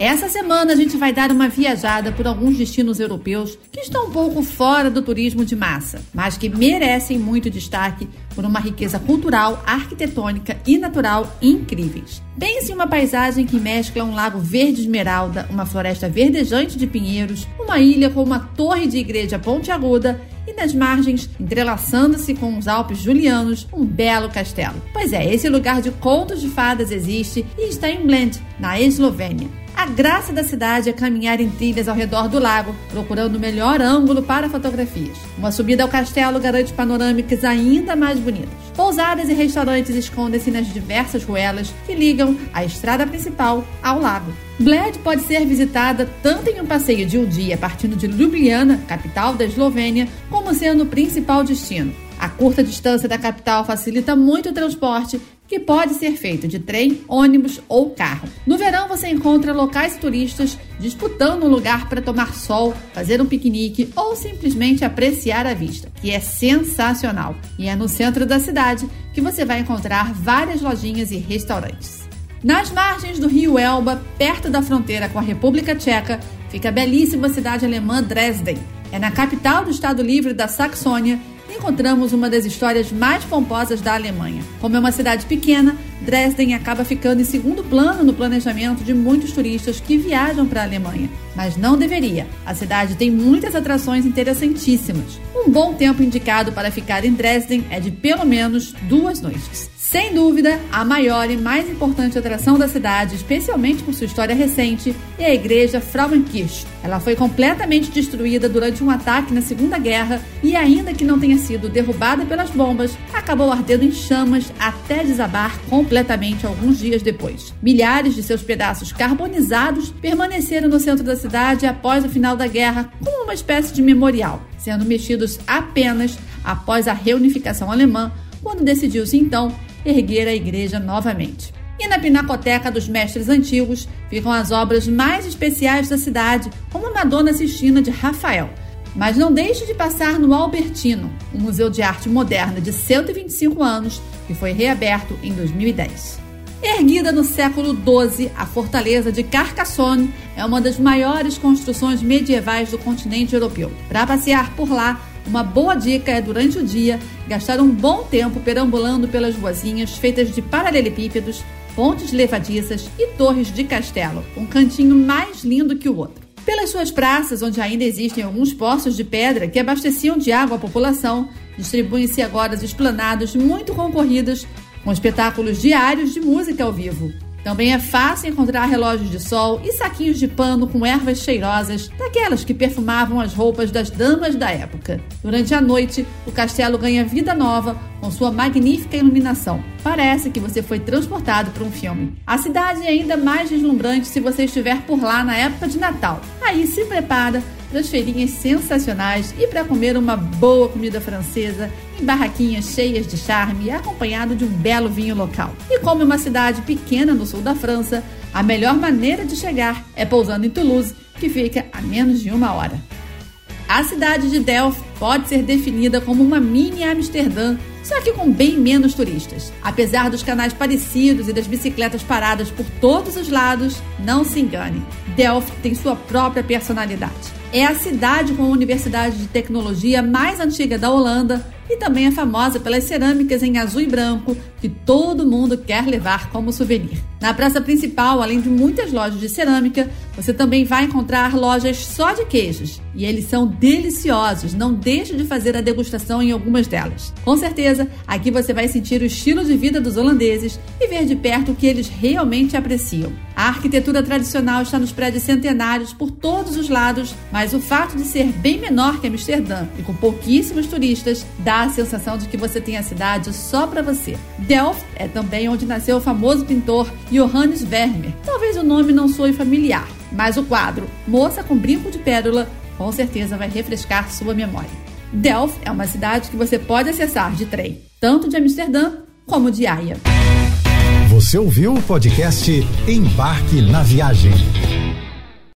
Essa semana a gente vai dar uma viajada por alguns destinos europeus que estão um pouco fora do turismo de massa, mas que merecem muito destaque por uma riqueza cultural, arquitetônica e natural incríveis. Pense em uma paisagem que mescla um lago verde esmeralda, uma floresta verdejante de pinheiros, uma ilha com uma torre de igreja pontiaguda e nas margens, entrelaçando-se com os Alpes Julianos, um belo castelo. Pois é, esse lugar de contos de fadas existe e está em Blend, na Eslovênia. A graça da cidade é caminhar em trilhas ao redor do lago, procurando o melhor ângulo para fotografias. Uma subida ao castelo garante panorâmicas ainda mais bonitas. Pousadas e restaurantes escondem-se nas diversas ruelas que ligam a estrada principal ao lago. Bled pode ser visitada tanto em um passeio de um dia partindo de Ljubljana, capital da Eslovênia, como sendo o principal destino. A curta distância da capital facilita muito o transporte que pode ser feito de trem, ônibus ou carro. No verão você encontra locais turistas disputando um lugar para tomar sol, fazer um piquenique ou simplesmente apreciar a vista, que é sensacional. E é no centro da cidade que você vai encontrar várias lojinhas e restaurantes. Nas margens do rio Elba, perto da fronteira com a República Tcheca, fica a belíssima cidade alemã Dresden. É na capital do Estado Livre da Saxônia encontramos uma das histórias mais pomposas da Alemanha. Como é uma cidade pequena, Dresden acaba ficando em segundo plano no planejamento de muitos turistas que viajam para a Alemanha. Mas não deveria. A cidade tem muitas atrações interessantíssimas. Um bom tempo indicado para ficar em Dresden é de pelo menos duas noites. Sem dúvida, a maior e mais importante atração da cidade, especialmente por sua história recente, é a igreja Frauenkirche. Ela foi completamente destruída durante um ataque na Segunda Guerra e, ainda que não tenha sido derrubada pelas bombas, acabou ardendo em chamas até desabar completamente alguns dias depois. Milhares de seus pedaços carbonizados permaneceram no centro da cidade após o final da guerra como uma espécie de memorial, sendo mexidos apenas após a reunificação alemã, quando decidiu-se então erguer a igreja novamente. E na Pinacoteca dos Mestres Antigos ficam as obras mais especiais da cidade, como a Madonna Sistina de Rafael. Mas não deixe de passar no Albertino, um museu de arte moderna de 125 anos que foi reaberto em 2010. Erguida no século XII, a fortaleza de Carcassonne é uma das maiores construções medievais do continente europeu. Para passear por lá, uma boa dica é, durante o dia, gastar um bom tempo perambulando pelas ruazinhas feitas de paralelepípedos, pontes levadiças e torres de castelo, um cantinho mais lindo que o outro. Pelas suas praças, onde ainda existem alguns poços de pedra que abasteciam de água a população, distribuem-se agora as esplanadas muito concorridas com espetáculos diários de música ao vivo. Também é fácil encontrar relógios de sol e saquinhos de pano com ervas cheirosas, daquelas que perfumavam as roupas das damas da época. Durante a noite, o castelo ganha vida nova com sua magnífica iluminação. Parece que você foi transportado para um filme. A cidade é ainda mais deslumbrante se você estiver por lá na época de Natal. Aí se prepara para as feirinhas sensacionais e para comer uma boa comida francesa barraquinhas cheias de charme, acompanhado de um belo vinho local. E como é uma cidade pequena no sul da França, a melhor maneira de chegar é pousando em Toulouse, que fica a menos de uma hora. A cidade de Delft pode ser definida como uma mini Amsterdã, só que com bem menos turistas. Apesar dos canais parecidos e das bicicletas paradas por todos os lados, não se engane, Delft tem sua própria personalidade. É a cidade com a universidade de tecnologia mais antiga da Holanda e também é famosa pelas cerâmicas em azul e branco que todo mundo quer levar como souvenir. Na praça principal, além de muitas lojas de cerâmica, você também vai encontrar lojas só de queijos. E eles são deliciosos, não deixe de fazer a degustação em algumas delas. Com certeza, aqui você vai sentir o estilo de vida dos holandeses e ver de perto o que eles realmente apreciam. A arquitetura tradicional está nos prédios centenários por todos os lados, mas o fato de ser bem menor que Amsterdã e com pouquíssimos turistas dá a sensação de que você tem a cidade só para você. Delft é também onde nasceu o famoso pintor Johannes Vermeer. Talvez o nome não soe familiar, mas o quadro Moça com Brinco de Pérola com certeza vai refrescar sua memória. Delft é uma cidade que você pode acessar de trem, tanto de Amsterdã como de Haia. Você ouviu o podcast Embarque na Viagem.